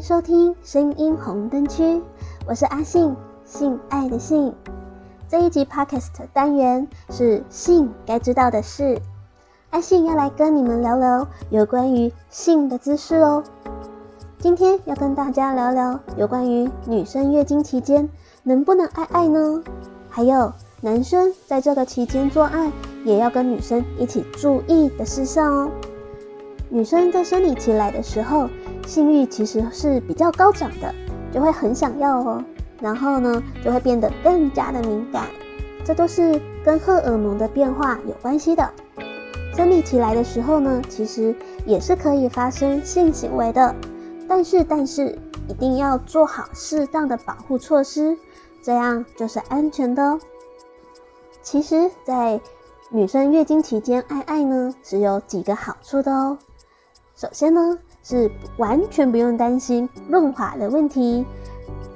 收听声音红灯区，我是阿信，性爱的性。这一集 Podcast 单元是性该知道的事，阿信要来跟你们聊聊有关于性的知识哦。今天要跟大家聊聊有关于女生月经期间能不能爱爱呢？还有男生在这个期间做爱也要跟女生一起注意的事项哦。女生在生理期来的时候，性欲其实是比较高涨的，就会很想要哦，然后呢，就会变得更加的敏感，这都是跟荷尔蒙的变化有关系的。生理期来的时候呢，其实也是可以发生性行为的，但是但是一定要做好适当的保护措施，这样就是安全的哦。其实，在女生月经期间爱爱呢，是有几个好处的哦。首先呢，是完全不用担心润滑的问题。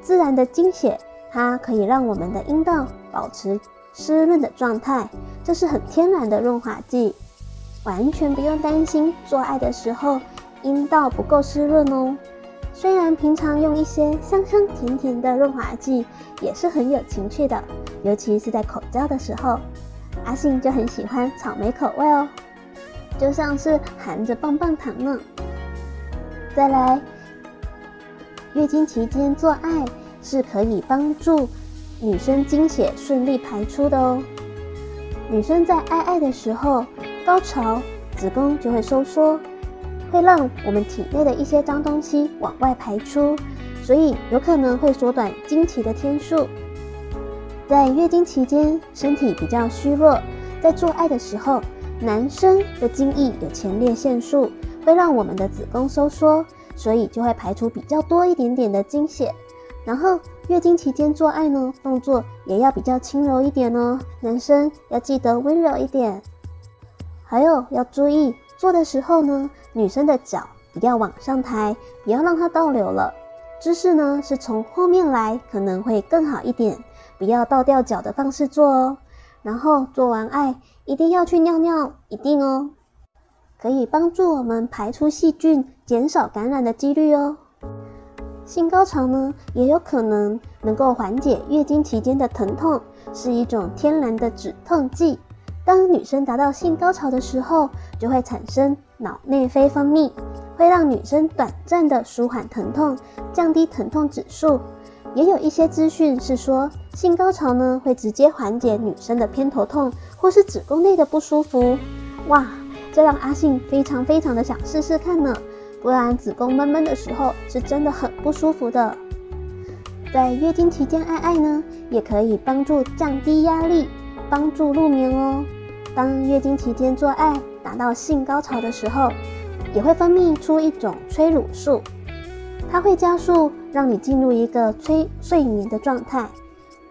自然的经血，它可以让我们的阴道保持湿润的状态，这是很天然的润滑剂，完全不用担心做爱的时候阴道不够湿润哦。虽然平常用一些香香甜甜的润滑剂也是很有情趣的，尤其是在口交的时候，阿信就很喜欢草莓口味哦。就像是含着棒棒糖呢。再来，月经期间做爱是可以帮助女生经血顺利排出的哦。女生在爱爱的时候，高潮，子宫就会收缩，会让我们体内的一些脏东西往外排出，所以有可能会缩短经期的天数。在月经期间，身体比较虚弱，在做爱的时候。男生的精液有前列腺素，会让我们的子宫收缩，所以就会排出比较多一点点的经血。然后月经期间做爱呢，动作也要比较轻柔一点哦，男生要记得温柔一点。还有要注意做的时候呢，女生的脚不要往上抬，不要让它倒流了。姿势呢是从后面来，可能会更好一点，不要倒吊脚的方式做哦。然后做完爱，一定要去尿尿，一定哦，可以帮助我们排出细菌，减少感染的几率哦。性高潮呢，也有可能能够缓解月经期间的疼痛，是一种天然的止痛剂。当女生达到性高潮的时候，就会产生脑内啡分泌，会让女生短暂的舒缓疼痛，降低疼痛指数。也有一些资讯是说，性高潮呢会直接缓解女生的偏头痛或是子宫内的不舒服。哇，这让阿信非常非常的想试试看呢。不然子宫闷闷的时候是真的很不舒服的。在月经期间爱爱呢，也可以帮助降低压力，帮助入眠哦。当月经期间做爱达到性高潮的时候，也会分泌出一种催乳素。它会加速让你进入一个催睡眠的状态，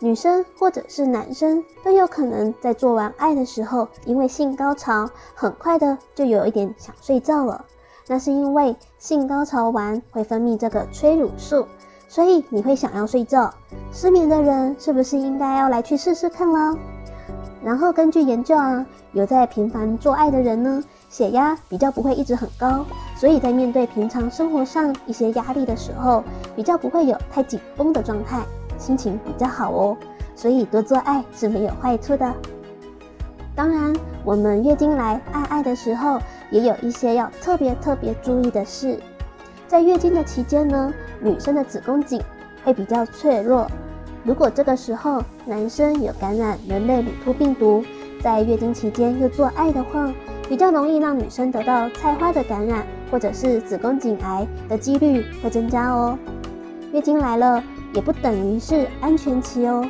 女生或者是男生都有可能在做完爱的时候，因为性高潮，很快的就有一点想睡觉了。那是因为性高潮完会分泌这个催乳素，所以你会想要睡觉。失眠的人是不是应该要来去试试看啦？然后根据研究啊，有在频繁做爱的人呢，血压比较不会一直很高。所以在面对平常生活上一些压力的时候，比较不会有太紧绷的状态，心情比较好哦。所以多做爱是没有坏处的。当然，我们月经来爱爱的时候，也有一些要特别特别注意的事。在月经的期间呢，女生的子宫颈会比较脆弱。如果这个时候男生有感染人类乳突病毒，在月经期间又做爱的话，比较容易让女生得到菜花的感染。或者是子宫颈癌的几率会增加哦。月经来了也不等于是安全期哦。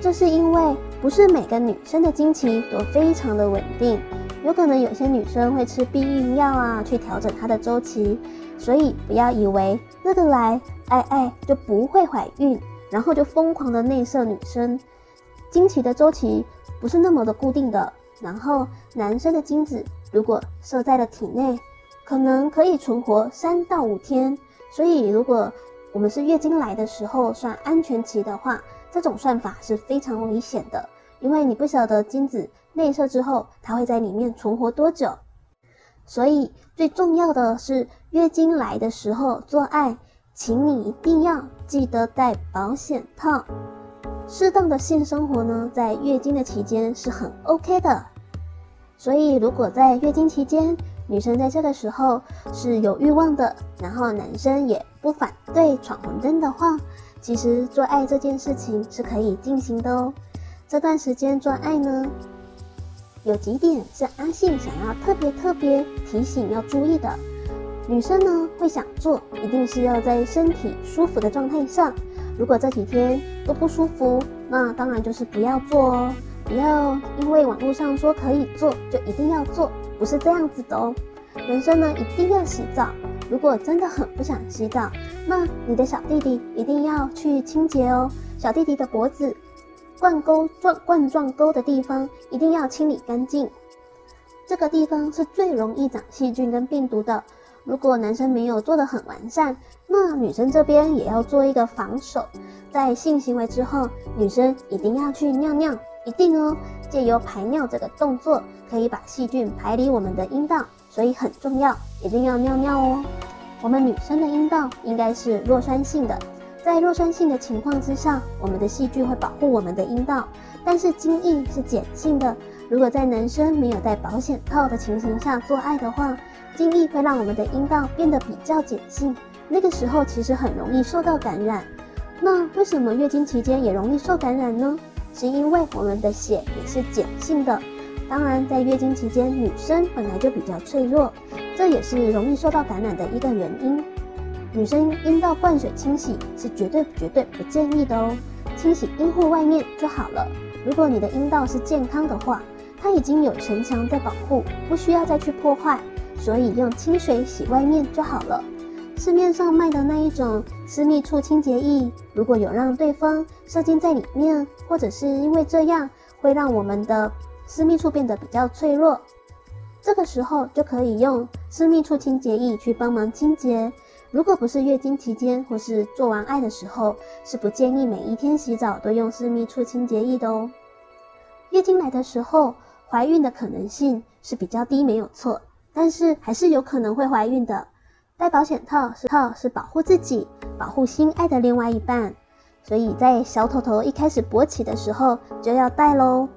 这是因为不是每个女生的经期都非常的稳定，有可能有些女生会吃避孕药啊，去调整她的周期。所以不要以为那个来爱爱就不会怀孕，然后就疯狂的内射女生。经期的周期不是那么的固定的，然后男生的精子如果射在了体内。可能可以存活三到五天，所以如果我们是月经来的时候算安全期的话，这种算法是非常危险的，因为你不晓得精子内射之后它会在里面存活多久。所以最重要的是月经来的时候做爱，请你一定要记得戴保险套。适当的性生活呢，在月经的期间是很 OK 的。所以，如果在月经期间，女生在这个时候是有欲望的，然后男生也不反对闯红灯的话，其实做爱这件事情是可以进行的哦。这段时间做爱呢，有几点是阿信想要特别特别提醒要注意的。女生呢会想做，一定是要在身体舒服的状态上。如果这几天都不舒服，那当然就是不要做哦。不要因为网络上说可以做，就一定要做，不是这样子的哦。男生呢一定要洗澡，如果真的很不想洗澡，那你的小弟弟一定要去清洁哦。小弟弟的脖子、冠沟状冠状沟的地方一定要清理干净，这个地方是最容易长细菌跟病毒的。如果男生没有做得很完善，那女生这边也要做一个防守。在性行为之后，女生一定要去尿尿。一定哦，借由排尿这个动作，可以把细菌排离我们的阴道，所以很重要，一定要尿尿哦。我们女生的阴道应该是弱酸性的，在弱酸性的情况之下，我们的细菌会保护我们的阴道，但是精液是碱性的。如果在男生没有戴保险套的情形下做爱的话，精液会让我们的阴道变得比较碱性，那个时候其实很容易受到感染。那为什么月经期间也容易受感染呢？是因为我们的血也是碱性的，当然在月经期间，女生本来就比较脆弱，这也是容易受到感染的一个原因。女生阴道灌水清洗是绝对绝对不建议的哦，清洗阴户外面就好了。如果你的阴道是健康的话，它已经有城墙在保护，不需要再去破坏，所以用清水洗外面就好了。市面上卖的那一种私密处清洁液，如果有让对方射精在里面，或者是因为这样会让我们的私密处变得比较脆弱，这个时候就可以用私密处清洁液去帮忙清洁。如果不是月经期间或是做完爱的时候，是不建议每一天洗澡都用私密处清洁液的哦。月经来的时候，怀孕的可能性是比较低，没有错，但是还是有可能会怀孕的。戴保险套是套是保护自己、保护心爱的另外一半，所以在小头头一开始勃起的时候就要戴喽。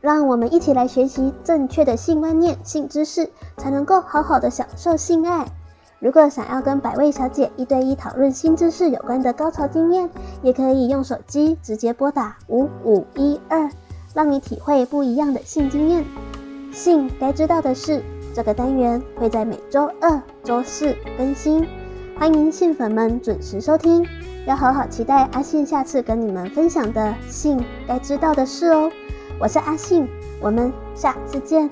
让我们一起来学习正确的性观念、性知识，才能够好好的享受性爱。如果想要跟百味小姐一对一讨论性知识有关的高潮经验，也可以用手机直接拨打五五一二，让你体会不一样的性经验。性该知道的事。这个单元会在每周二、周四更新，欢迎信粉们准时收听，要好好期待阿信下次跟你们分享的信该知道的事哦。我是阿信，我们下次见。